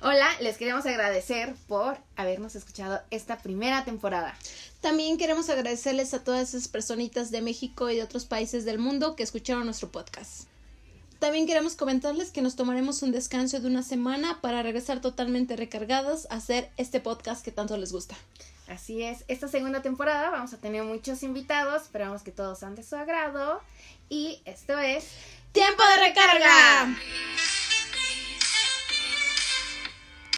Hola, les queremos agradecer por habernos escuchado esta primera temporada. También queremos agradecerles a todas esas personitas de México y de otros países del mundo que escucharon nuestro podcast. También queremos comentarles que nos tomaremos un descanso de una semana para regresar totalmente recargadas a hacer este podcast que tanto les gusta. Así es, esta segunda temporada vamos a tener muchos invitados, esperamos que todos sean de su agrado y esto es ¡Tiempo de recarga!